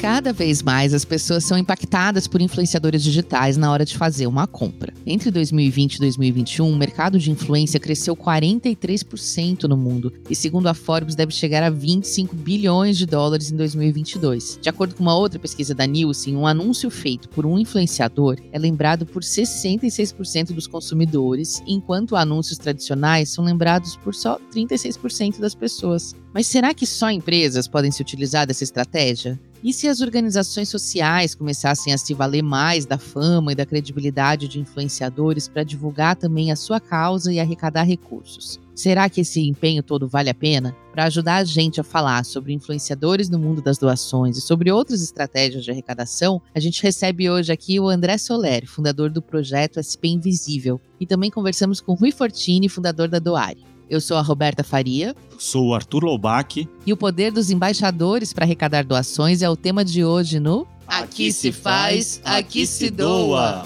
Cada vez mais as pessoas são impactadas por influenciadores digitais na hora de fazer uma compra. Entre 2020 e 2021, o mercado de influência cresceu 43% no mundo e, segundo a Forbes, deve chegar a 25 bilhões de dólares em 2022. De acordo com uma outra pesquisa da Nielsen, um anúncio feito por um influenciador é lembrado por 66% dos consumidores, enquanto anúncios tradicionais são lembrados por só 36% das pessoas. Mas será que só empresas podem se utilizar dessa estratégia? E se as organizações sociais começassem a se valer mais da fama e da credibilidade de influenciadores para divulgar também a sua causa e arrecadar recursos? Será que esse empenho todo vale a pena? Para ajudar a gente a falar sobre influenciadores no mundo das doações e sobre outras estratégias de arrecadação, a gente recebe hoje aqui o André Soler, fundador do projeto SP Invisível, e também conversamos com Rui Fortini, fundador da Doare. Eu sou a Roberta Faria. Sou o Arthur Loubach. E o poder dos embaixadores para arrecadar doações é o tema de hoje no Aqui se faz, aqui se doa.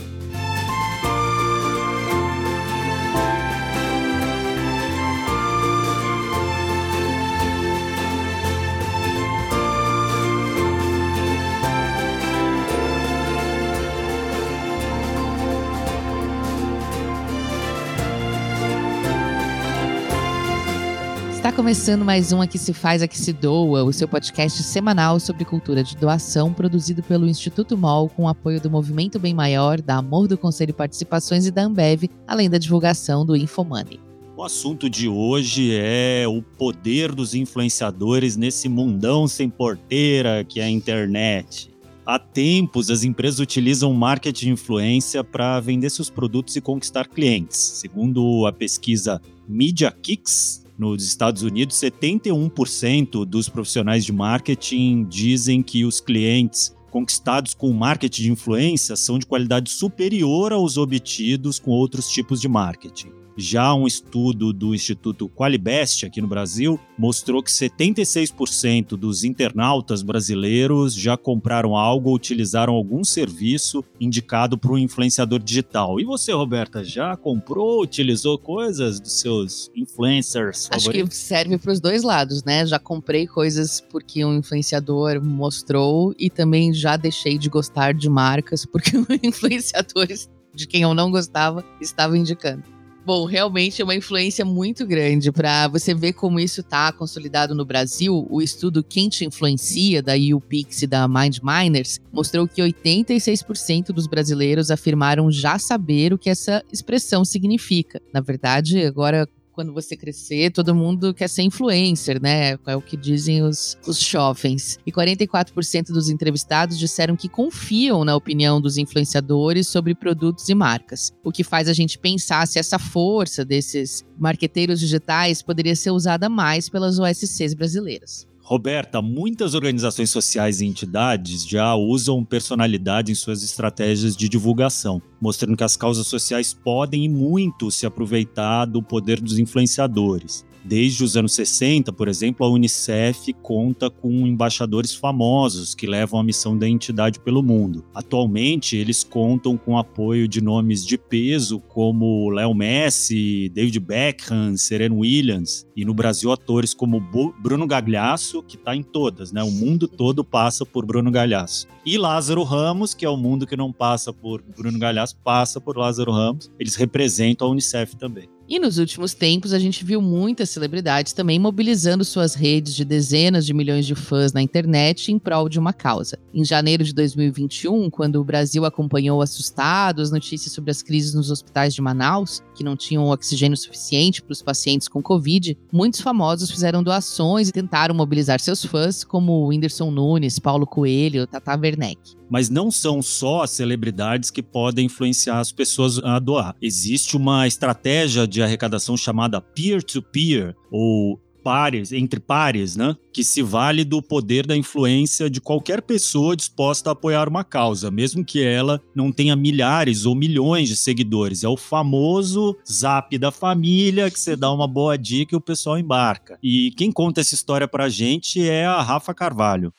Está começando mais um Aqui Se Faz, Aqui Se Doa, o seu podcast semanal sobre cultura de doação, produzido pelo Instituto MOL, com apoio do Movimento Bem Maior, da Amor do Conselho Participações e da Ambev, além da divulgação do Infomoney. O assunto de hoje é o poder dos influenciadores nesse mundão sem porteira que é a internet. Há tempos, as empresas utilizam marketing de influência para vender seus produtos e conquistar clientes. Segundo a pesquisa Media Kicks, nos Estados Unidos, 71% dos profissionais de marketing dizem que os clientes conquistados com marketing de influência são de qualidade superior aos obtidos com outros tipos de marketing. Já um estudo do Instituto Qualibest aqui no Brasil mostrou que 76% dos internautas brasileiros já compraram algo ou utilizaram algum serviço indicado por um influenciador digital. E você, Roberta, já comprou, utilizou coisas dos seus influencers favoritos? Acho que serve para os dois lados, né? Já comprei coisas porque um influenciador mostrou e também já deixei de gostar de marcas porque um influenciador de quem eu não gostava estava indicando. Bom, realmente é uma influência muito grande para você ver como isso está consolidado no Brasil. O estudo Quem Te Influencia, da UPix e da Mind Miners, mostrou que 86% dos brasileiros afirmaram já saber o que essa expressão significa. Na verdade, agora quando você crescer, todo mundo quer ser influencer, né? É o que dizem os, os jovens. E 44% dos entrevistados disseram que confiam na opinião dos influenciadores sobre produtos e marcas. O que faz a gente pensar se essa força desses marqueteiros digitais poderia ser usada mais pelas OSCs brasileiras. Roberta, muitas organizações sociais e entidades já usam personalidade em suas estratégias de divulgação, mostrando que as causas sociais podem e muito se aproveitar do poder dos influenciadores. Desde os anos 60, por exemplo, a Unicef conta com embaixadores famosos que levam a missão da entidade pelo mundo. Atualmente, eles contam com apoio de nomes de peso como Léo Messi, David Beckham, Serena Williams e no Brasil atores como Bruno Gagliasso, que está em todas, né? O mundo todo passa por Bruno Galhaço. E Lázaro Ramos, que é o mundo que não passa por Bruno Galhaço, passa por Lázaro Ramos. Eles representam a Unicef também. E nos últimos tempos, a gente viu muitas celebridades também mobilizando suas redes de dezenas de milhões de fãs na internet em prol de uma causa. Em janeiro de 2021, quando o Brasil acompanhou assustado as notícias sobre as crises nos hospitais de Manaus, que não tinham oxigênio suficiente para os pacientes com Covid, muitos famosos fizeram doações e tentaram mobilizar seus fãs, como Whindersson Nunes, Paulo Coelho, Tata Werneck. Mas não são só as celebridades que podem influenciar as pessoas a doar. Existe uma estratégia de arrecadação chamada peer-to-peer, -peer, ou pares, entre pares, né? Que se vale do poder da influência de qualquer pessoa disposta a apoiar uma causa, mesmo que ela não tenha milhares ou milhões de seguidores. É o famoso zap da família que você dá uma boa dica e o pessoal embarca. E quem conta essa história pra gente é a Rafa Carvalho.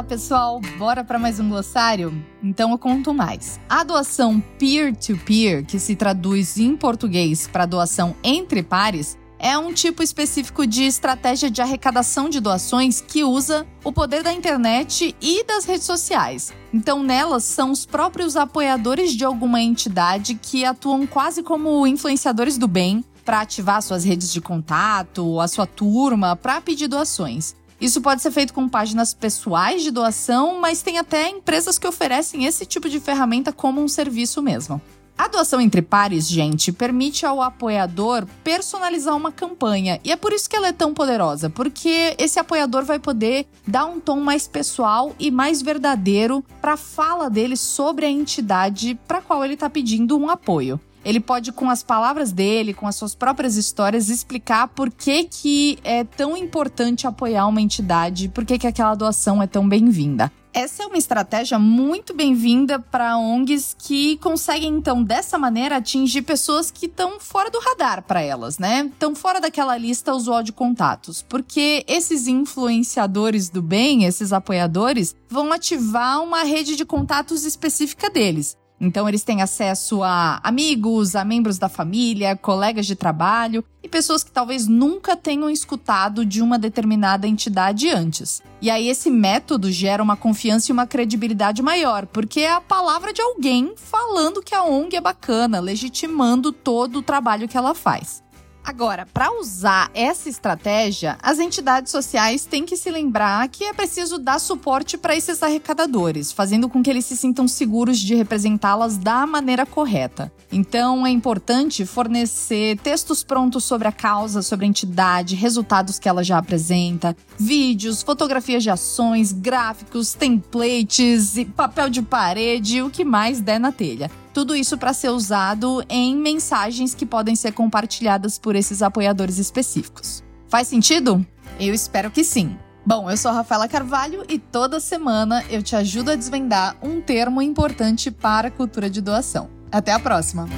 Olá, pessoal! Bora para mais um glossário? Então eu conto mais. A doação peer-to-peer, -peer, que se traduz em português para doação entre pares, é um tipo específico de estratégia de arrecadação de doações que usa o poder da internet e das redes sociais. Então, nelas são os próprios apoiadores de alguma entidade que atuam quase como influenciadores do bem para ativar suas redes de contato, a sua turma, para pedir doações. Isso pode ser feito com páginas pessoais de doação, mas tem até empresas que oferecem esse tipo de ferramenta como um serviço mesmo. A doação entre pares, gente, permite ao apoiador personalizar uma campanha. E é por isso que ela é tão poderosa, porque esse apoiador vai poder dar um tom mais pessoal e mais verdadeiro para a fala dele sobre a entidade para qual ele está pedindo um apoio. Ele pode, com as palavras dele, com as suas próprias histórias, explicar por que, que é tão importante apoiar uma entidade, por que, que aquela doação é tão bem-vinda. Essa é uma estratégia muito bem-vinda para ONGs que conseguem, então, dessa maneira, atingir pessoas que estão fora do radar para elas, né? Estão fora daquela lista usual de contatos. Porque esses influenciadores do bem, esses apoiadores, vão ativar uma rede de contatos específica deles. Então, eles têm acesso a amigos, a membros da família, colegas de trabalho e pessoas que talvez nunca tenham escutado de uma determinada entidade antes. E aí, esse método gera uma confiança e uma credibilidade maior, porque é a palavra de alguém falando que a ONG é bacana, legitimando todo o trabalho que ela faz. Agora, para usar essa estratégia, as entidades sociais têm que se lembrar que é preciso dar suporte para esses arrecadadores, fazendo com que eles se sintam seguros de representá-las da maneira correta. Então, é importante fornecer textos prontos sobre a causa, sobre a entidade, resultados que ela já apresenta, vídeos, fotografias de ações, gráficos, templates, papel de parede, o que mais der na telha. Tudo isso para ser usado em mensagens que podem ser compartilhadas por esses apoiadores específicos. Faz sentido? Eu espero que sim. Bom, eu sou a Rafaela Carvalho e toda semana eu te ajudo a desvendar um termo importante para a cultura de doação. Até a próxima!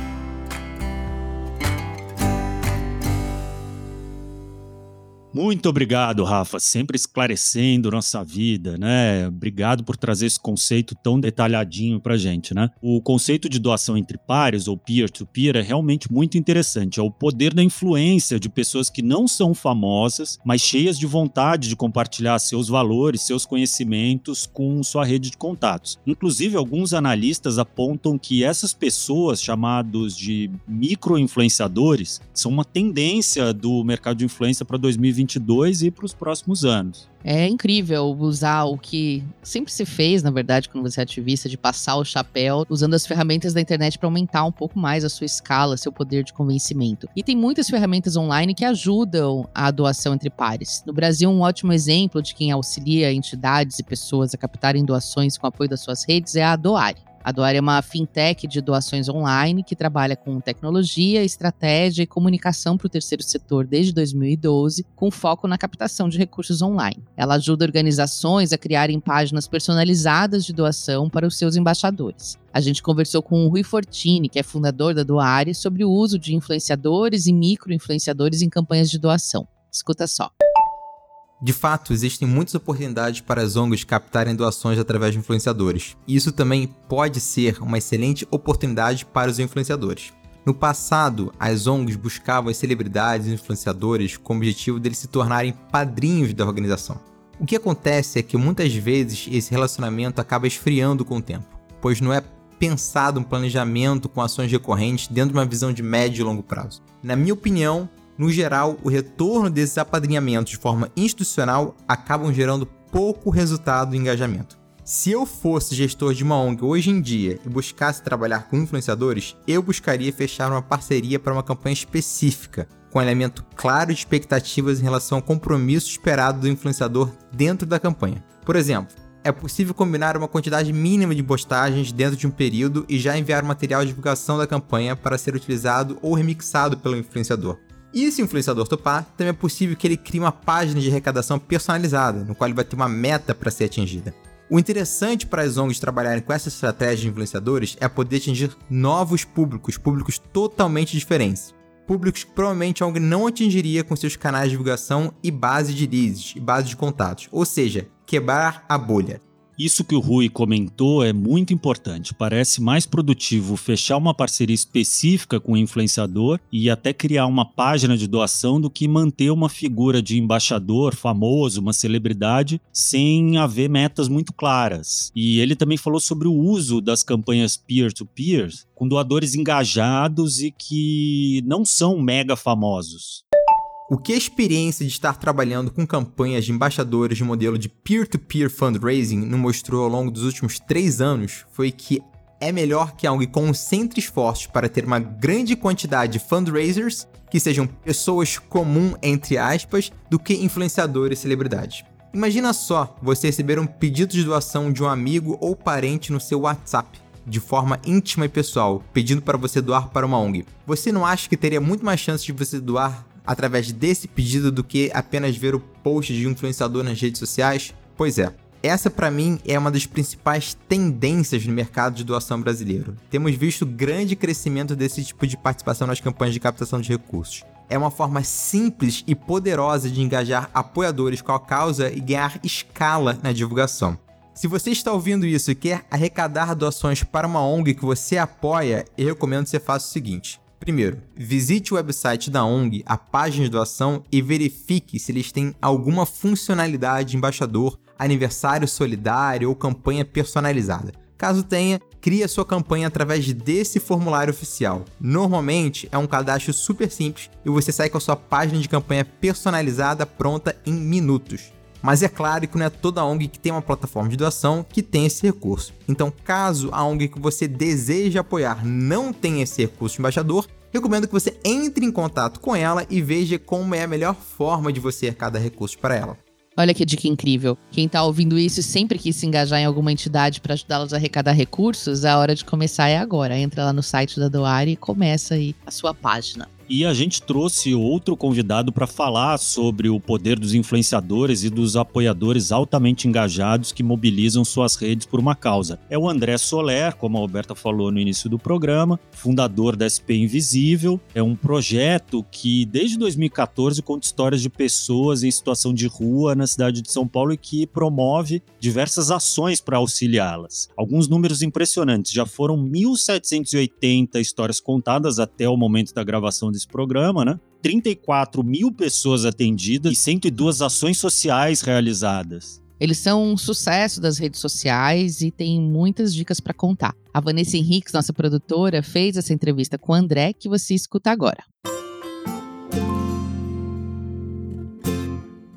Muito obrigado, Rafa, sempre esclarecendo nossa vida, né? Obrigado por trazer esse conceito tão detalhadinho pra gente, né? O conceito de doação entre pares ou peer-to-peer -peer, é realmente muito interessante. É o poder da influência de pessoas que não são famosas, mas cheias de vontade de compartilhar seus valores, seus conhecimentos com sua rede de contatos. Inclusive, alguns analistas apontam que essas pessoas, chamados de micro-influenciadores, são uma tendência do mercado de influência para 2020 2022 e para os próximos anos. É incrível usar o que sempre se fez, na verdade, quando você é ativista, de passar o chapéu usando as ferramentas da internet para aumentar um pouco mais a sua escala, seu poder de convencimento. E tem muitas ferramentas online que ajudam a doação entre pares. No Brasil, um ótimo exemplo de quem auxilia entidades e pessoas a captarem doações com apoio das suas redes é a Doare. A Doar é uma fintech de doações online que trabalha com tecnologia, estratégia e comunicação para o terceiro setor desde 2012, com foco na captação de recursos online. Ela ajuda organizações a criarem páginas personalizadas de doação para os seus embaixadores. A gente conversou com o Rui Fortini, que é fundador da Doare, sobre o uso de influenciadores e micro-influenciadores em campanhas de doação. Escuta só. De fato, existem muitas oportunidades para as ONGs captarem doações através de influenciadores. E isso também pode ser uma excelente oportunidade para os influenciadores. No passado, as ONGs buscavam as celebridades e influenciadores com o objetivo deles se tornarem padrinhos da organização. O que acontece é que muitas vezes esse relacionamento acaba esfriando com o tempo, pois não é pensado um planejamento com ações recorrentes dentro de uma visão de médio e longo prazo. Na minha opinião, no geral, o retorno desses apadrinhamentos de forma institucional acabam gerando pouco resultado e engajamento. Se eu fosse gestor de uma ONG hoje em dia e buscasse trabalhar com influenciadores, eu buscaria fechar uma parceria para uma campanha específica, com um elemento claro de expectativas em relação ao compromisso esperado do influenciador dentro da campanha. Por exemplo, é possível combinar uma quantidade mínima de postagens dentro de um período e já enviar o material de divulgação da campanha para ser utilizado ou remixado pelo influenciador. E se o influenciador topar, também é possível que ele crie uma página de arrecadação personalizada, no qual ele vai ter uma meta para ser atingida. O interessante para as ONGs trabalharem com essa estratégia de influenciadores é poder atingir novos públicos, públicos totalmente diferentes. Públicos que provavelmente a ONG não atingiria com seus canais de divulgação e base de leads e base de contatos, ou seja, quebrar a bolha. Isso que o Rui comentou é muito importante. Parece mais produtivo fechar uma parceria específica com o influenciador e até criar uma página de doação do que manter uma figura de embaixador famoso, uma celebridade, sem haver metas muito claras. E ele também falou sobre o uso das campanhas peer-to-peer -peer, com doadores engajados e que não são mega famosos. O que a experiência de estar trabalhando com campanhas de embaixadores de modelo de peer-to-peer -peer fundraising nos mostrou ao longo dos últimos três anos foi que é melhor que a ONG concentre esforços para ter uma grande quantidade de fundraisers que sejam pessoas comum entre aspas do que influenciadores e celebridades. Imagina só você receber um pedido de doação de um amigo ou parente no seu WhatsApp de forma íntima e pessoal, pedindo para você doar para uma ONG. Você não acha que teria muito mais chance de você doar através desse pedido do que apenas ver o post de um influenciador nas redes sociais? Pois é. Essa, para mim, é uma das principais tendências no mercado de doação brasileiro. Temos visto grande crescimento desse tipo de participação nas campanhas de captação de recursos. É uma forma simples e poderosa de engajar apoiadores com a causa e ganhar escala na divulgação. Se você está ouvindo isso e quer arrecadar doações para uma ONG que você apoia, eu recomendo que você faça o seguinte: Primeiro, visite o website da ONG, a página de doação e verifique se eles têm alguma funcionalidade embaixador, aniversário solidário ou campanha personalizada. Caso tenha, crie a sua campanha através desse formulário oficial. Normalmente é um cadastro super simples e você sai com a sua página de campanha personalizada pronta em minutos. Mas é claro que não é toda ONG que tem uma plataforma de doação que tem esse recurso. Então, caso a ONG que você deseja apoiar não tenha esse recurso de embaixador, recomendo que você entre em contato com ela e veja como é a melhor forma de você arrecadar recursos para ela. Olha que dica incrível. Quem está ouvindo isso e sempre quis se engajar em alguma entidade para ajudá-los a arrecadar recursos, a hora de começar é agora. Entra lá no site da Doare e começa aí a sua página. E a gente trouxe outro convidado para falar sobre o poder dos influenciadores e dos apoiadores altamente engajados que mobilizam suas redes por uma causa. É o André Soler, como a Alberta falou no início do programa, fundador da SP Invisível. É um projeto que, desde 2014, conta histórias de pessoas em situação de rua na cidade de São Paulo e que promove diversas ações para auxiliá-las. Alguns números impressionantes. Já foram 1.780 histórias contadas até o momento da gravação desse programa, né? 34 mil pessoas atendidas e 102 ações sociais realizadas. Eles são um sucesso das redes sociais e tem muitas dicas para contar. A Vanessa Henriques, nossa produtora, fez essa entrevista com o André, que você escuta agora.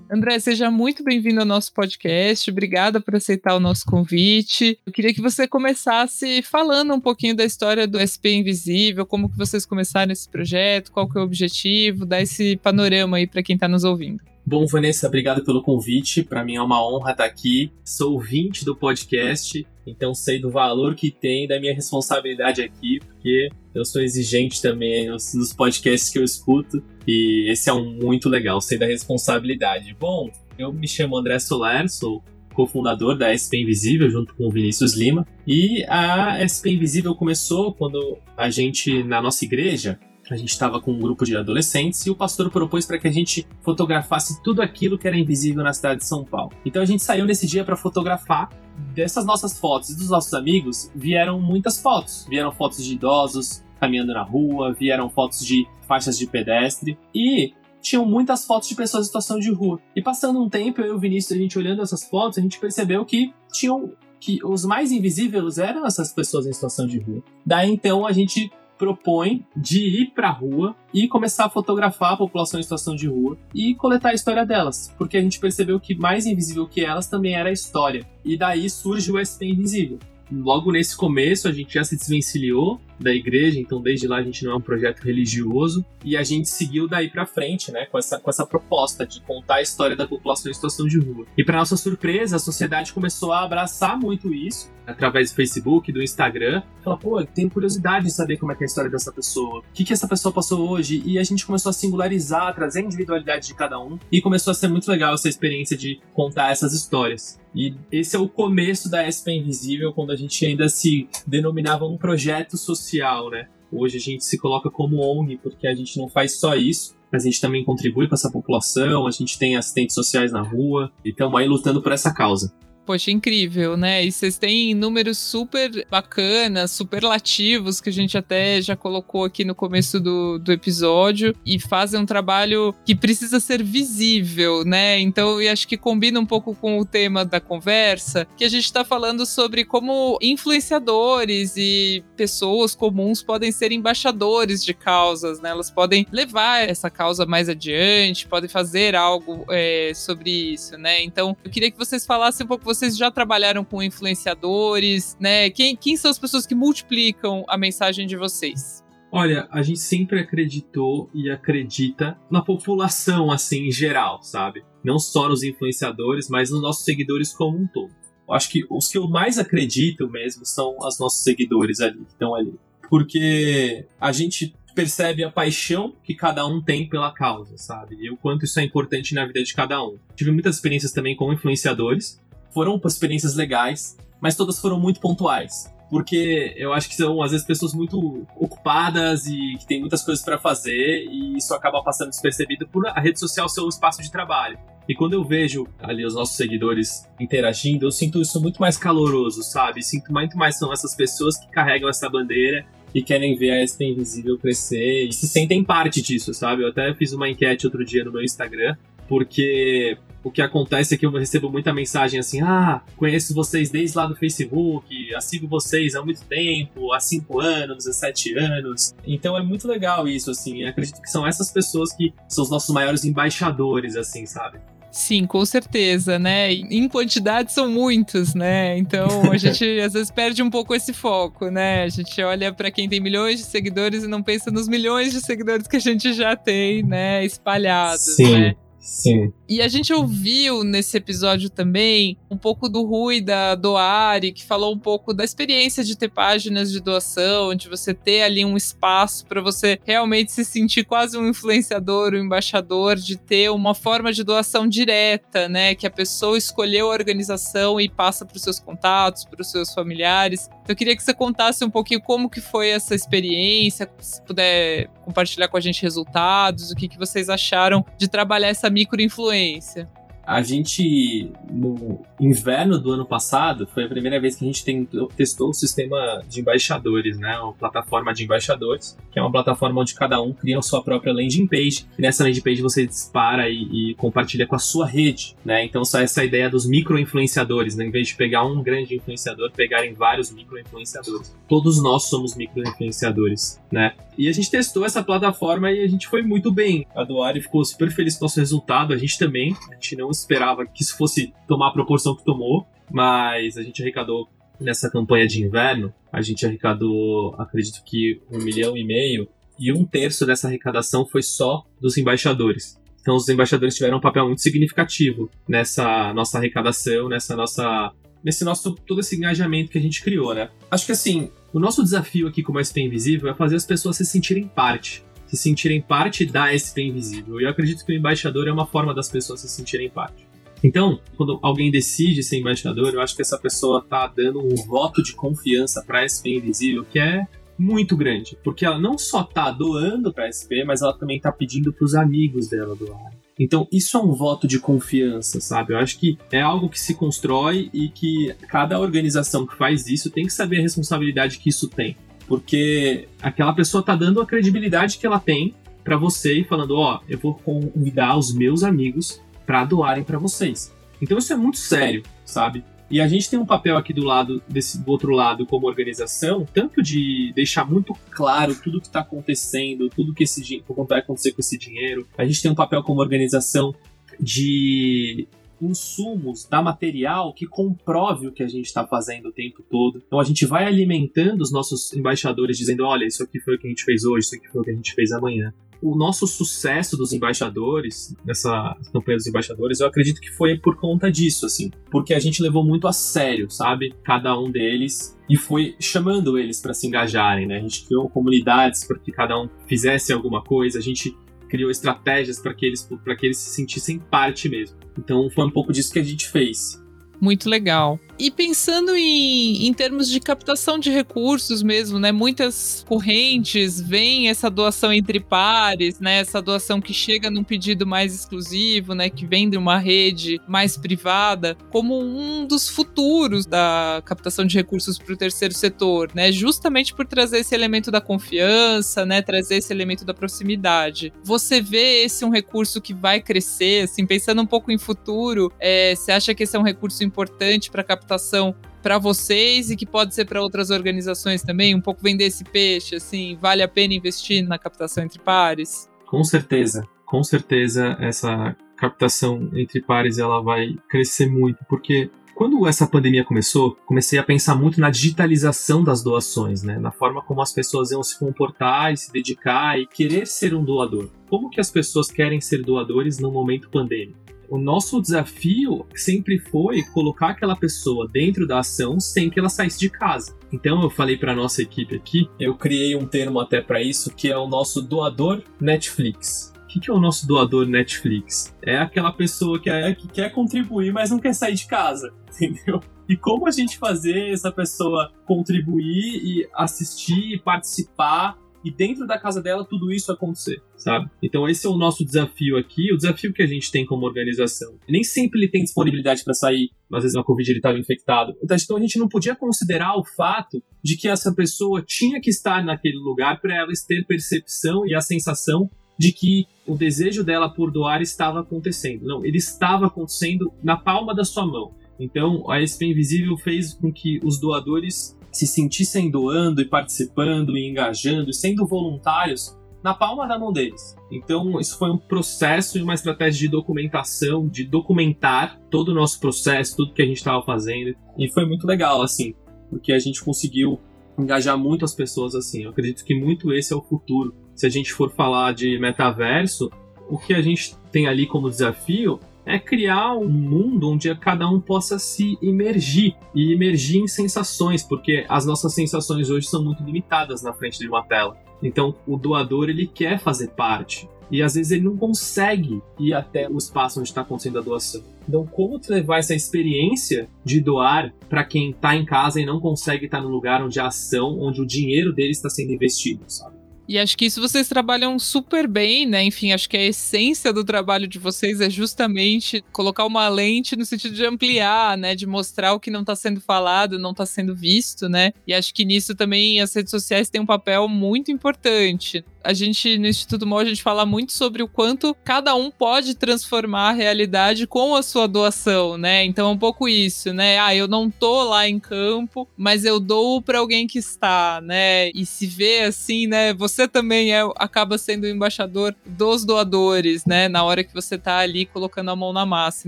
André, seja muito bem-vindo ao nosso podcast. Obrigada por aceitar o nosso convite. Eu queria que você começasse falando um pouquinho da história do SP Invisível, como que vocês começaram esse projeto, qual que é o objetivo, dar esse panorama aí para quem está nos ouvindo. Bom, Vanessa, obrigado pelo convite. Para mim é uma honra estar aqui. Sou ouvinte do podcast, então sei do valor que tem, da minha responsabilidade aqui, porque eu sou exigente também nos, podcasts que eu escuto e esse é um muito legal, sei da responsabilidade. Bom, eu me chamo André Soler, sou cofundador da SP Invisível junto com o Vinícius Lima. E a SP Invisível começou quando a gente, na nossa igreja, a gente estava com um grupo de adolescentes e o pastor propôs para que a gente fotografasse tudo aquilo que era invisível na cidade de São Paulo. Então a gente saiu nesse dia para fotografar. Dessas nossas fotos e dos nossos amigos vieram muitas fotos. Vieram fotos de idosos caminhando na rua, vieram fotos de faixas de pedestre e tinham muitas fotos de pessoas em situação de rua. E passando um tempo, eu e o Vinícius, a gente olhando essas fotos, a gente percebeu que tinham que os mais invisíveis eram essas pessoas em situação de rua. Daí então a gente propõe de ir para a rua e começar a fotografar a população em situação de rua e coletar a história delas, porque a gente percebeu que mais invisível que elas também era a história. E daí surge o SP Invisível. Logo nesse começo a gente já se desvencilhou da igreja, então desde lá a gente não é um projeto religioso e a gente seguiu daí para frente, né, com essa, com essa proposta de contar a história da população em situação de rua. E para nossa surpresa, a sociedade começou a abraçar muito isso através do Facebook, do Instagram. Fala, pô, eu tenho curiosidade de saber como é, é a história dessa pessoa, o que, que essa pessoa passou hoje e a gente começou a singularizar, trazer a individualidade de cada um e começou a ser muito legal essa experiência de contar essas histórias. E esse é o começo da SP Invisível, quando a gente ainda se denominava um projeto social social, né? Hoje a gente se coloca como ONG porque a gente não faz só isso, mas a gente também contribui para essa população, a gente tem assistentes sociais na rua e estamos aí lutando por essa causa. Poxa, incrível, né? E vocês têm números super bacanas, superlativos, que a gente até já colocou aqui no começo do, do episódio, e fazem um trabalho que precisa ser visível, né? Então, eu acho que combina um pouco com o tema da conversa, que a gente está falando sobre como influenciadores e pessoas comuns podem ser embaixadores de causas, né? Elas podem levar essa causa mais adiante, podem fazer algo é, sobre isso, né? Então, eu queria que vocês falassem um pouco vocês já trabalharam com influenciadores, né? Quem, quem são as pessoas que multiplicam a mensagem de vocês? Olha, a gente sempre acreditou e acredita na população, assim, em geral, sabe? Não só nos influenciadores, mas nos nossos seguidores como um todo. Eu acho que os que eu mais acredito mesmo são os nossos seguidores ali, que estão ali. Porque a gente percebe a paixão que cada um tem pela causa, sabe? E o quanto isso é importante na vida de cada um. Tive muitas experiências também com influenciadores, foram experiências legais, mas todas foram muito pontuais. Porque eu acho que são, às vezes, pessoas muito ocupadas e que têm muitas coisas para fazer, e isso acaba passando despercebido por a rede social ser um espaço de trabalho. E quando eu vejo ali os nossos seguidores interagindo, eu sinto isso muito mais caloroso, sabe? Sinto muito mais são essas pessoas que carregam essa bandeira e querem ver a SP Invisível crescer e se sentem parte disso, sabe? Eu até fiz uma enquete outro dia no meu Instagram, porque o que acontece é que eu recebo muita mensagem assim: ah, conheço vocês desde lá do Facebook, sigo vocês há muito tempo, há 5 anos, 17 anos. Então é muito legal isso, assim. Eu acredito que são essas pessoas que são os nossos maiores embaixadores, assim, sabe? Sim, com certeza, né? Em quantidade são muitos, né? Então a gente às vezes perde um pouco esse foco, né? A gente olha para quem tem milhões de seguidores e não pensa nos milhões de seguidores que a gente já tem, né? Espalhados, Sim. né? Sim. E a gente ouviu nesse episódio também um pouco do Rui da Doari, que falou um pouco da experiência de ter páginas de doação, de você ter ali um espaço para você realmente se sentir quase um influenciador, um embaixador, de ter uma forma de doação direta, né? Que a pessoa escolheu a organização e passa para os seus contatos, para os seus familiares. Então, eu queria que você contasse um pouquinho como que foi essa experiência, se puder compartilhar com a gente resultados, o que, que vocês acharam de trabalhar essa microinfluência. A gente, no inverno do ano passado, foi a primeira vez que a gente tentou, testou o sistema de embaixadores, né? Uma plataforma de embaixadores, que é uma plataforma onde cada um cria a sua própria landing page. E nessa landing page você dispara e, e compartilha com a sua rede, né? Então, só essa ideia dos micro-influenciadores, né? Em vez de pegar um grande influenciador, pegarem vários micro-influenciadores. Todos nós somos micro-influenciadores, né? E a gente testou essa plataforma e a gente foi muito bem. A Doari ficou super feliz com o nosso resultado, a gente também. A gente não esperava que isso fosse tomar a proporção que tomou, mas a gente arrecadou nessa campanha de inverno, a gente arrecadou, acredito que um milhão e meio, e um terço dessa arrecadação foi só dos embaixadores. Então os embaixadores tiveram um papel muito significativo nessa nossa arrecadação, nessa nossa nesse nosso todo esse engajamento que a gente criou, né? Acho que assim, o nosso desafio aqui como SP Invisível é fazer as pessoas se sentirem parte se sentirem parte da SP Invisível. E eu acredito que o embaixador é uma forma das pessoas se sentirem parte. Então, quando alguém decide ser embaixador, eu acho que essa pessoa está dando um voto de confiança para a SP Invisível que é muito grande, porque ela não só está doando para a SP, mas ela também está pedindo para os amigos dela doar. Então, isso é um voto de confiança, sabe? Eu acho que é algo que se constrói e que cada organização que faz isso tem que saber a responsabilidade que isso tem. Porque aquela pessoa tá dando a credibilidade que ela tem para você e falando, ó, oh, eu vou convidar os meus amigos para doarem para vocês. Então isso é muito sério, sabe? E a gente tem um papel aqui do lado desse do outro lado como organização, tanto de deixar muito claro tudo que está acontecendo, tudo que esse que vai acontecer com esse dinheiro. A gente tem um papel como organização de insumos, dar material que comprove o que a gente está fazendo o tempo todo. Então a gente vai alimentando os nossos embaixadores dizendo: olha, isso aqui foi o que a gente fez hoje, isso aqui foi o que a gente fez amanhã. O nosso sucesso dos embaixadores, nessa campanha dos embaixadores, eu acredito que foi por conta disso, assim. Porque a gente levou muito a sério, sabe? Cada um deles e foi chamando eles para se engajarem, né? A gente criou comunidades para que cada um fizesse alguma coisa, a gente criou estratégias para que eles que eles se sentissem parte mesmo. Então foi um pouco disso que a gente fez. Muito legal. E pensando em, em termos de captação de recursos mesmo, né? Muitas correntes veem essa doação entre pares, né? Essa doação que chega num pedido mais exclusivo, né? Que vem de uma rede mais privada, como um dos futuros da captação de recursos para o terceiro setor, né? Justamente por trazer esse elemento da confiança, né? Trazer esse elemento da proximidade. Você vê esse um recurso que vai crescer, assim, pensando um pouco em futuro, é, você acha que esse é um recurso importante para captar captação para vocês e que pode ser para outras organizações também? Um pouco vender esse peixe, assim, vale a pena investir na captação entre pares? Com certeza, com certeza essa captação entre pares ela vai crescer muito, porque quando essa pandemia começou, comecei a pensar muito na digitalização das doações, né? na forma como as pessoas iam se comportar e se dedicar e querer ser um doador. Como que as pessoas querem ser doadores no momento pandêmico? O nosso desafio sempre foi colocar aquela pessoa dentro da ação sem que ela saísse de casa. Então eu falei para nossa equipe aqui, eu criei um termo até para isso que é o nosso doador Netflix. O que é o nosso doador Netflix? É aquela pessoa que, é, que quer contribuir, mas não quer sair de casa, entendeu? E como a gente fazer essa pessoa contribuir e assistir, participar e dentro da casa dela tudo isso acontecer, sabe? Então esse é o nosso desafio aqui, o desafio que a gente tem como organização. Nem sempre ele tem disponibilidade para sair, às vezes na Covid ele estava infectado. Então a gente não podia considerar o fato de que essa pessoa tinha que estar naquele lugar para ela ter percepção e a sensação de que o desejo dela por doar estava acontecendo. Não, ele estava acontecendo na palma da sua mão. Então, a SP Invisível fez com que os doadores se sentissem doando e participando e engajando e sendo voluntários na palma da mão deles. Então, isso foi um processo e uma estratégia de documentação, de documentar todo o nosso processo, tudo que a gente estava fazendo. E foi muito legal, assim, porque a gente conseguiu engajar muitas pessoas assim. Eu acredito que muito esse é o futuro. Se a gente for falar de metaverso, o que a gente tem ali como desafio é criar um mundo onde cada um possa se imergir e imergir em sensações, porque as nossas sensações hoje são muito limitadas na frente de uma tela. Então, o doador ele quer fazer parte e às vezes ele não consegue ir até o espaço onde está acontecendo a doação. Então, como levar essa experiência de doar para quem está em casa e não consegue estar no lugar onde a ação, onde o dinheiro dele está sendo investido, sabe? E acho que isso vocês trabalham super bem, né? Enfim, acho que a essência do trabalho de vocês é justamente colocar uma lente no sentido de ampliar, né? De mostrar o que não está sendo falado, não está sendo visto, né? E acho que nisso também as redes sociais têm um papel muito importante a gente no Instituto MOL a gente fala muito sobre o quanto cada um pode transformar a realidade com a sua doação, né? Então é um pouco isso, né? Ah, eu não tô lá em campo, mas eu dou para alguém que está, né? E se vê assim, né? Você também é, acaba sendo o embaixador dos doadores, né? Na hora que você tá ali colocando a mão na massa.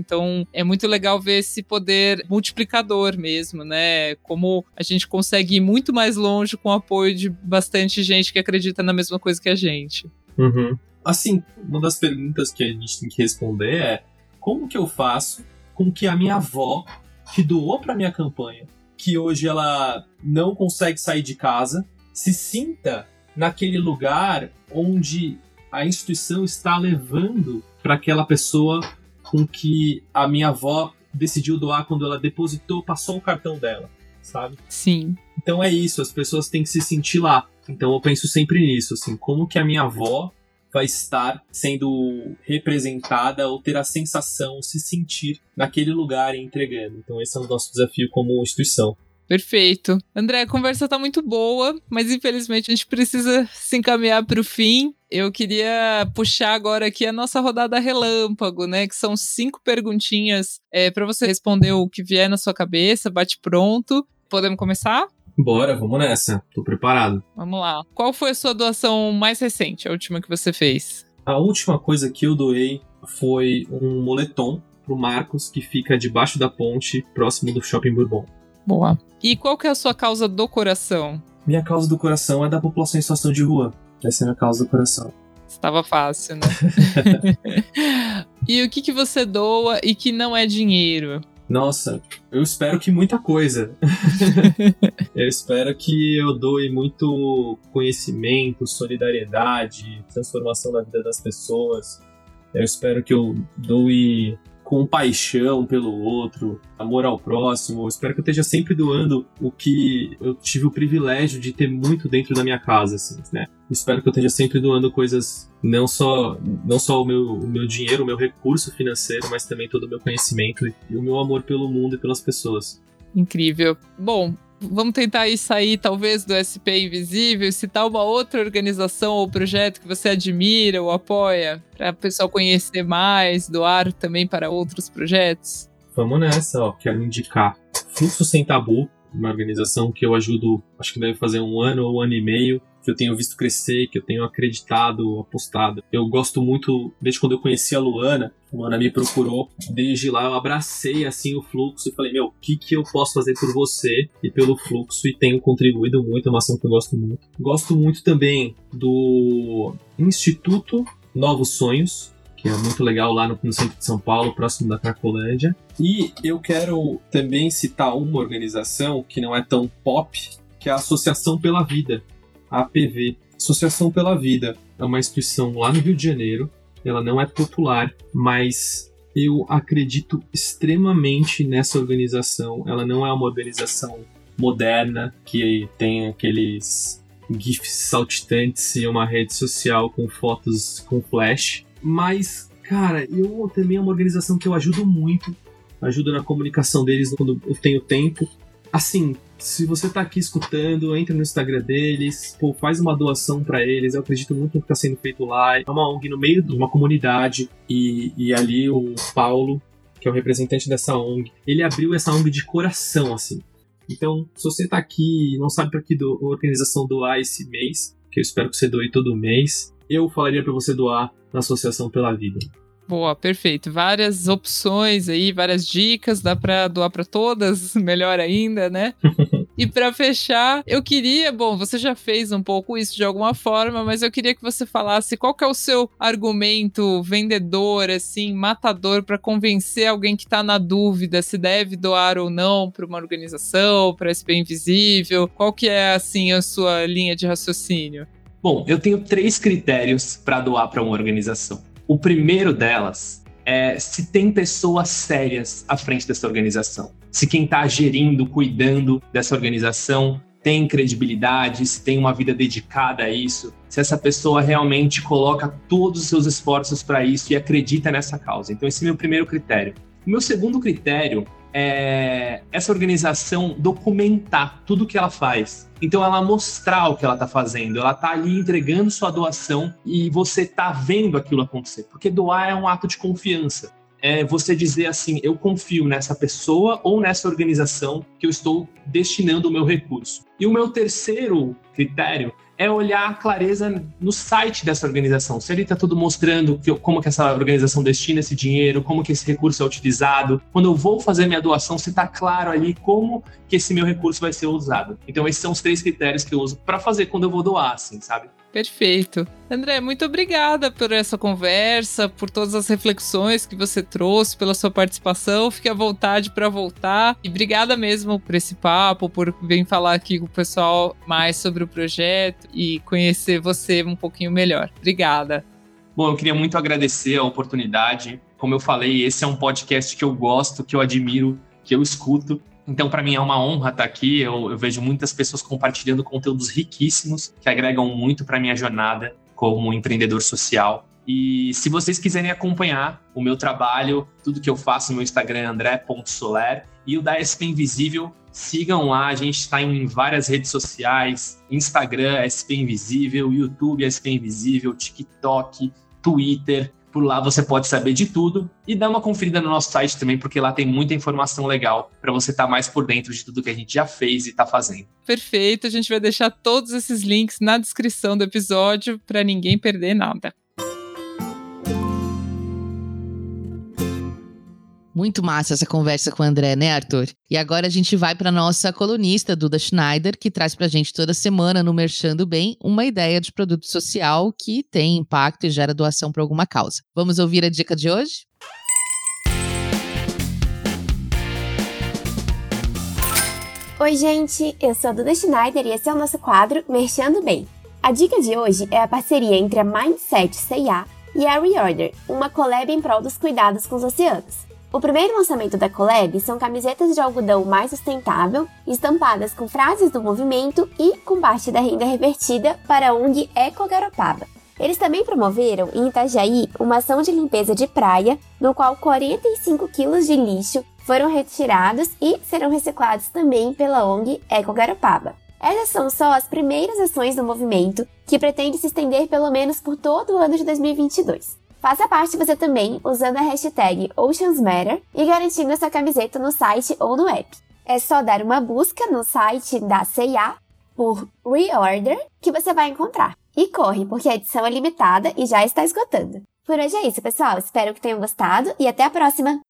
Então é muito legal ver esse poder multiplicador mesmo, né? Como a gente consegue ir muito mais longe com o apoio de bastante gente que acredita na mesma coisa que que a gente. Uhum. Assim, uma das perguntas que a gente tem que responder é como que eu faço com que a minha avó, que doou para minha campanha, que hoje ela não consegue sair de casa, se sinta naquele lugar onde a instituição está levando para aquela pessoa com que a minha avó decidiu doar quando ela depositou, passou o cartão dela, sabe? Sim. Então é isso, as pessoas têm que se sentir lá. Então eu penso sempre nisso, assim, como que a minha avó vai estar sendo representada ou ter a sensação, se sentir naquele lugar e entregando. Então esse é o nosso desafio como instituição. Perfeito. André, a conversa tá muito boa, mas infelizmente a gente precisa se encaminhar para o fim. Eu queria puxar agora aqui a nossa rodada relâmpago, né? Que são cinco perguntinhas é, para você responder o que vier na sua cabeça, bate pronto. Podemos começar? Bora, vamos nessa. Tô preparado. Vamos lá. Qual foi a sua doação mais recente, a última que você fez? A última coisa que eu doei foi um moletom pro Marcos, que fica debaixo da ponte, próximo do Shopping Bourbon. Boa. E qual que é a sua causa do coração? Minha causa do coração é da população em situação de rua. Essa é a minha causa do coração. Estava fácil, né? e o que, que você doa e que não é dinheiro? Nossa, eu espero que muita coisa. eu espero que eu doe muito conhecimento, solidariedade, transformação na vida das pessoas. Eu espero que eu doe compaixão pelo outro, amor ao próximo. Eu espero que eu esteja sempre doando o que eu tive o privilégio de ter muito dentro da minha casa, assim, né? Eu espero que eu esteja sempre doando coisas, não só, não só o, meu, o meu dinheiro, o meu recurso financeiro, mas também todo o meu conhecimento e o meu amor pelo mundo e pelas pessoas. Incrível. Bom, vamos tentar aí sair talvez do SP Invisível, citar uma outra organização ou projeto que você admira ou apoia, para o pessoal conhecer mais, doar também para outros projetos? Vamos nessa, ó. Quero indicar Fluxo Sem Tabu, uma organização que eu ajudo, acho que deve fazer um ano ou um ano e meio, que eu tenho visto crescer, que eu tenho acreditado, apostado. Eu gosto muito, desde quando eu conheci a Luana, Luana me procurou, desde lá eu abracei assim o fluxo e falei, meu, o que, que eu posso fazer por você e pelo fluxo e tenho contribuído muito, é uma ação que eu gosto muito. Gosto muito também do Instituto Novos Sonhos, que é muito legal lá no, no, centro de São Paulo, próximo da Cracolândia. E eu quero também citar uma organização que não é tão pop, que é a Associação pela Vida, a APV. Associação pela Vida é uma instituição lá no Rio de Janeiro. Ela não é popular, mas eu acredito extremamente nessa organização. Ela não é uma organização moderna que tem aqueles GIFs saltitantes e uma rede social com fotos com flash. Mas, cara, eu também é uma organização que eu ajudo muito. Ajudo na comunicação deles quando eu tenho tempo. Assim, se você tá aqui escutando, entra no Instagram deles, pô, faz uma doação para eles. Eu acredito muito no que tá sendo feito lá. É uma ONG no meio de uma comunidade e, e ali o Paulo, que é o representante dessa ONG, ele abriu essa ONG de coração, assim. Então, se você tá aqui e não sabe para que do, organização doar esse mês, que eu espero que você doe todo mês, eu falaria para você doar na Associação pela Vida. Boa, perfeito. Várias opções aí, várias dicas, dá para doar para todas, melhor ainda, né? e para fechar, eu queria, bom, você já fez um pouco isso de alguma forma, mas eu queria que você falasse qual que é o seu argumento vendedor, assim, matador para convencer alguém que tá na dúvida se deve doar ou não para uma organização, para SP Invisível. Qual que é assim a sua linha de raciocínio? Bom, eu tenho três critérios para doar para uma organização. O primeiro delas é se tem pessoas sérias à frente dessa organização. Se quem está gerindo, cuidando dessa organização tem credibilidade, se tem uma vida dedicada a isso, se essa pessoa realmente coloca todos os seus esforços para isso e acredita nessa causa. Então, esse é o meu primeiro critério. O meu segundo critério é essa organização documentar tudo que ela faz. Então ela mostrar o que ela está fazendo, ela está ali entregando sua doação e você está vendo aquilo acontecer, porque doar é um ato de confiança. É você dizer assim, eu confio nessa pessoa ou nessa organização que eu estou destinando o meu recurso. E o meu terceiro critério é olhar a clareza no site dessa organização. Se ele está tudo mostrando que, como que essa organização destina esse dinheiro, como que esse recurso é utilizado. Quando eu vou fazer minha doação, se está claro ali como que esse meu recurso vai ser usado. Então esses são os três critérios que eu uso para fazer quando eu vou doar, assim, sabe? Perfeito. André, muito obrigada por essa conversa, por todas as reflexões que você trouxe, pela sua participação. Fique à vontade para voltar. E obrigada mesmo por esse papo, por vir falar aqui com o pessoal mais sobre o projeto e conhecer você um pouquinho melhor. Obrigada. Bom, eu queria muito agradecer a oportunidade. Como eu falei, esse é um podcast que eu gosto, que eu admiro, que eu escuto. Então, para mim é uma honra estar aqui. Eu, eu, vejo muitas pessoas compartilhando conteúdos riquíssimos que agregam muito para minha jornada como empreendedor social. E se vocês quiserem acompanhar o meu trabalho, tudo que eu faço no meu Instagram andré.soler e o da SP Invisível, sigam lá. A gente está em várias redes sociais: Instagram, SP Invisível, YouTube, SP Invisível, TikTok, Twitter. Por lá você pode saber de tudo e dar uma conferida no nosso site também, porque lá tem muita informação legal para você estar tá mais por dentro de tudo que a gente já fez e está fazendo. Perfeito, a gente vai deixar todos esses links na descrição do episódio para ninguém perder nada. Muito massa essa conversa com o André, né, Arthur? E agora a gente vai para nossa colunista, Duda Schneider, que traz para a gente toda semana no Merchando Bem uma ideia de produto social que tem impacto e gera doação para alguma causa. Vamos ouvir a dica de hoje? Oi, gente, eu sou a Duda Schneider e esse é o nosso quadro Merchando Bem. A dica de hoje é a parceria entre a Mindset C&A e a Reorder, uma collab em prol dos cuidados com os oceanos. O primeiro lançamento da Collab são camisetas de algodão mais sustentável, estampadas com frases do movimento e com parte da renda revertida para a ONG Eco Garopaba. Eles também promoveram em Itajaí uma ação de limpeza de praia, no qual 45 quilos de lixo foram retirados e serão reciclados também pela ONG Eco Garopaba. Essas são só as primeiras ações do movimento, que pretende se estender pelo menos por todo o ano de 2022. Faça parte você também usando a hashtag OceansMatter e garantindo essa camiseta no site ou no app. É só dar uma busca no site da CIA por Reorder que você vai encontrar. E corre, porque a edição é limitada e já está esgotando. Por hoje é isso, pessoal. Espero que tenham gostado e até a próxima!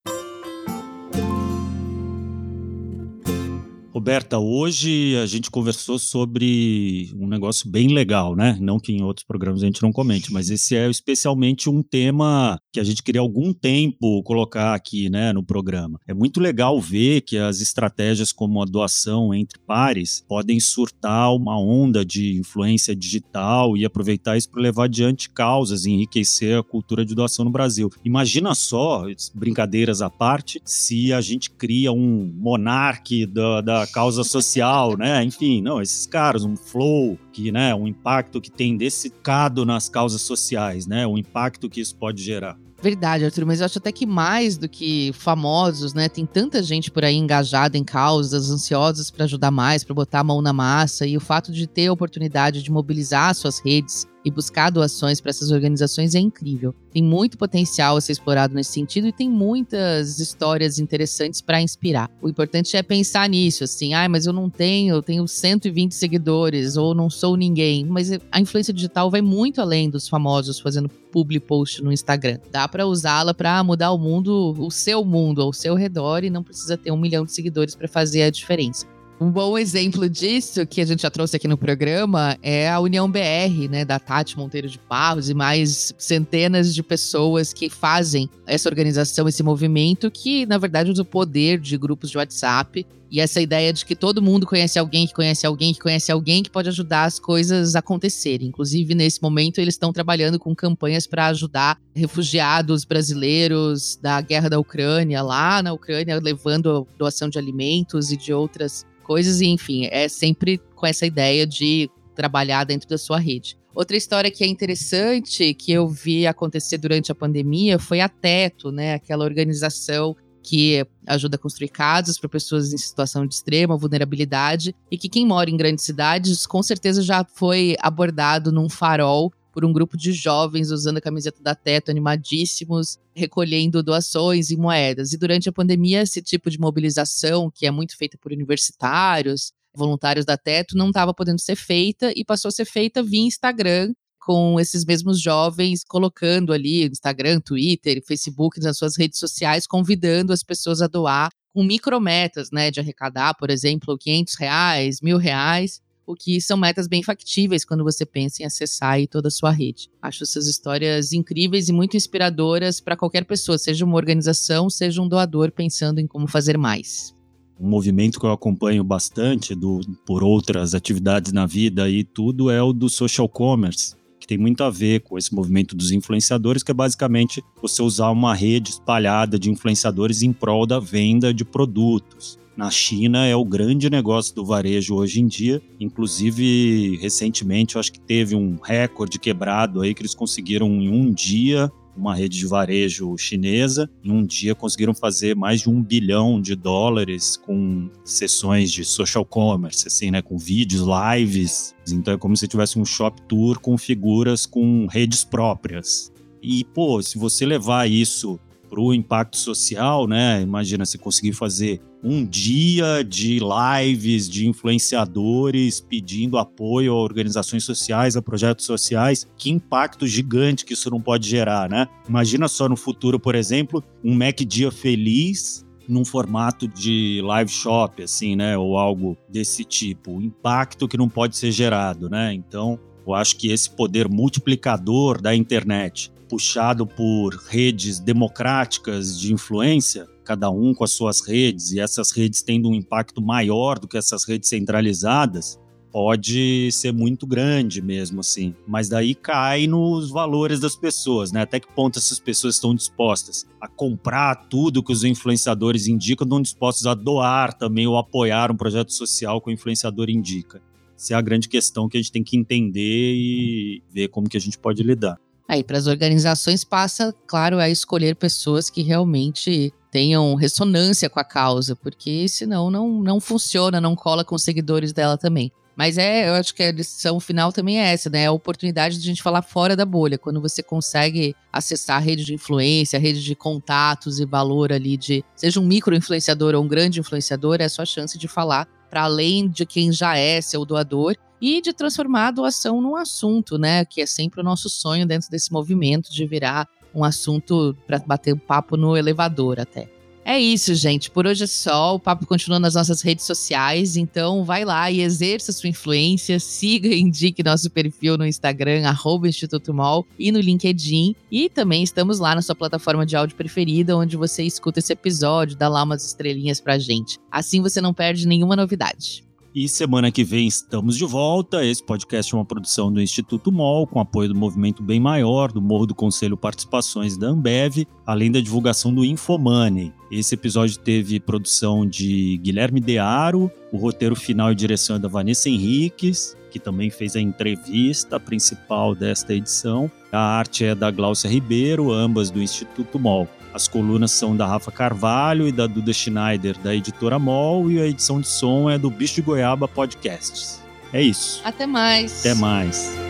Roberta, hoje a gente conversou sobre um negócio bem legal, né? Não que em outros programas a gente não comente, mas esse é especialmente um tema que a gente queria algum tempo colocar aqui, né, no programa. É muito legal ver que as estratégias como a doação entre pares podem surtar uma onda de influência digital e aproveitar isso para levar adiante causas e enriquecer a cultura de doação no Brasil. Imagina só, brincadeiras à parte, se a gente cria um monarque da, da causa social, né? Enfim, não, esses caras, um flow, que, né, um impacto que tem desse cado nas causas sociais, né? O impacto que isso pode gerar. Verdade, Arthur, mas eu acho até que mais do que famosos, né? Tem tanta gente por aí engajada em causas, ansiosas para ajudar mais, para botar a mão na massa, e o fato de ter a oportunidade de mobilizar suas redes e buscar doações para essas organizações é incrível. Tem muito potencial a ser explorado nesse sentido e tem muitas histórias interessantes para inspirar. O importante é pensar nisso, assim, ah, mas eu não tenho, eu tenho 120 seguidores ou não sou ninguém. Mas a influência digital vai muito além dos famosos fazendo public post no Instagram. Dá para usá-la para mudar o mundo, o seu mundo ao seu redor e não precisa ter um milhão de seguidores para fazer a diferença. Um bom exemplo disso, que a gente já trouxe aqui no programa, é a União BR, né, da Tati Monteiro de Barros e mais centenas de pessoas que fazem essa organização, esse movimento, que na verdade usa o poder de grupos de WhatsApp e essa ideia de que todo mundo conhece alguém que conhece alguém que conhece alguém que pode ajudar as coisas a acontecerem. Inclusive, nesse momento, eles estão trabalhando com campanhas para ajudar refugiados brasileiros da guerra da Ucrânia, lá na Ucrânia, levando doação de alimentos e de outras coisas, e enfim, é sempre com essa ideia de trabalhar dentro da sua rede. Outra história que é interessante, que eu vi acontecer durante a pandemia, foi a Teto, né? Aquela organização que ajuda a construir casas para pessoas em situação de extrema vulnerabilidade e que quem mora em grandes cidades com certeza já foi abordado num farol por um grupo de jovens usando a camiseta da Teto, animadíssimos, recolhendo doações e moedas. E durante a pandemia, esse tipo de mobilização, que é muito feita por universitários, voluntários da Teto, não estava podendo ser feita e passou a ser feita via Instagram, com esses mesmos jovens colocando ali Instagram, Twitter, Facebook nas suas redes sociais, convidando as pessoas a doar com micrometas, né, de arrecadar, por exemplo, 500 reais, mil reais, o que são metas bem factíveis quando você pensa em acessar toda a sua rede. Acho essas histórias incríveis e muito inspiradoras para qualquer pessoa, seja uma organização, seja um doador pensando em como fazer mais. Um movimento que eu acompanho bastante do, por outras atividades na vida e tudo é o do social commerce, que tem muito a ver com esse movimento dos influenciadores, que é basicamente você usar uma rede espalhada de influenciadores em prol da venda de produtos na China é o grande negócio do varejo hoje em dia. Inclusive, recentemente, eu acho que teve um recorde quebrado aí que eles conseguiram em um dia uma rede de varejo chinesa. Em um dia conseguiram fazer mais de um bilhão de dólares com sessões de social commerce, assim, né? Com vídeos, lives. Então é como se tivesse um shop tour com figuras com redes próprias. E, pô, se você levar isso para o impacto social, né? Imagina se conseguir fazer um dia de lives de influenciadores pedindo apoio a organizações sociais, a projetos sociais. Que impacto gigante que isso não pode gerar, né? Imagina só no futuro, por exemplo, um Mac Dia Feliz num formato de live shop, assim, né? Ou algo desse tipo. O impacto que não pode ser gerado, né? Então, eu acho que esse poder multiplicador da internet puxado por redes democráticas de influência, cada um com as suas redes, e essas redes tendo um impacto maior do que essas redes centralizadas, pode ser muito grande mesmo, assim. Mas daí cai nos valores das pessoas, né? Até que ponto essas pessoas estão dispostas a comprar tudo que os influenciadores indicam, estão dispostos a doar também ou apoiar um projeto social que o influenciador indica. Essa é a grande questão que a gente tem que entender e ver como que a gente pode lidar. Aí, para as organizações, passa, claro, a escolher pessoas que realmente tenham ressonância com a causa, porque senão não, não funciona, não cola com os seguidores dela também. Mas é, eu acho que a lição final também é essa, né? É a oportunidade de a gente falar fora da bolha. Quando você consegue acessar a rede de influência, a rede de contatos e valor ali de seja um micro influenciador ou um grande influenciador, é a sua chance de falar para além de quem já é seu doador e de transformar a doação num assunto, né? Que é sempre o nosso sonho dentro desse movimento de virar um assunto para bater um papo no elevador até. É isso, gente. Por hoje é só. O papo continua nas nossas redes sociais. Então, vai lá e exerça sua influência. Siga e indique nosso perfil no Instagram, Instituto Mol, e no LinkedIn. E também estamos lá na sua plataforma de áudio preferida, onde você escuta esse episódio, dá lá umas estrelinhas pra gente. Assim você não perde nenhuma novidade. E semana que vem estamos de volta. Esse podcast é uma produção do Instituto MOL, com apoio do Movimento Bem Maior, do Morro do Conselho Participações da Ambev, além da divulgação do Infomoney. Esse episódio teve produção de Guilherme Dearo, o roteiro final e direção é da Vanessa Henriques, que também fez a entrevista principal desta edição. A arte é da Glaucia Ribeiro, ambas do Instituto MOL. As colunas são da Rafa Carvalho e da Duda Schneider, da editora MOL, e a edição de som é do Bicho de Goiaba Podcasts. É isso. Até mais. Até mais.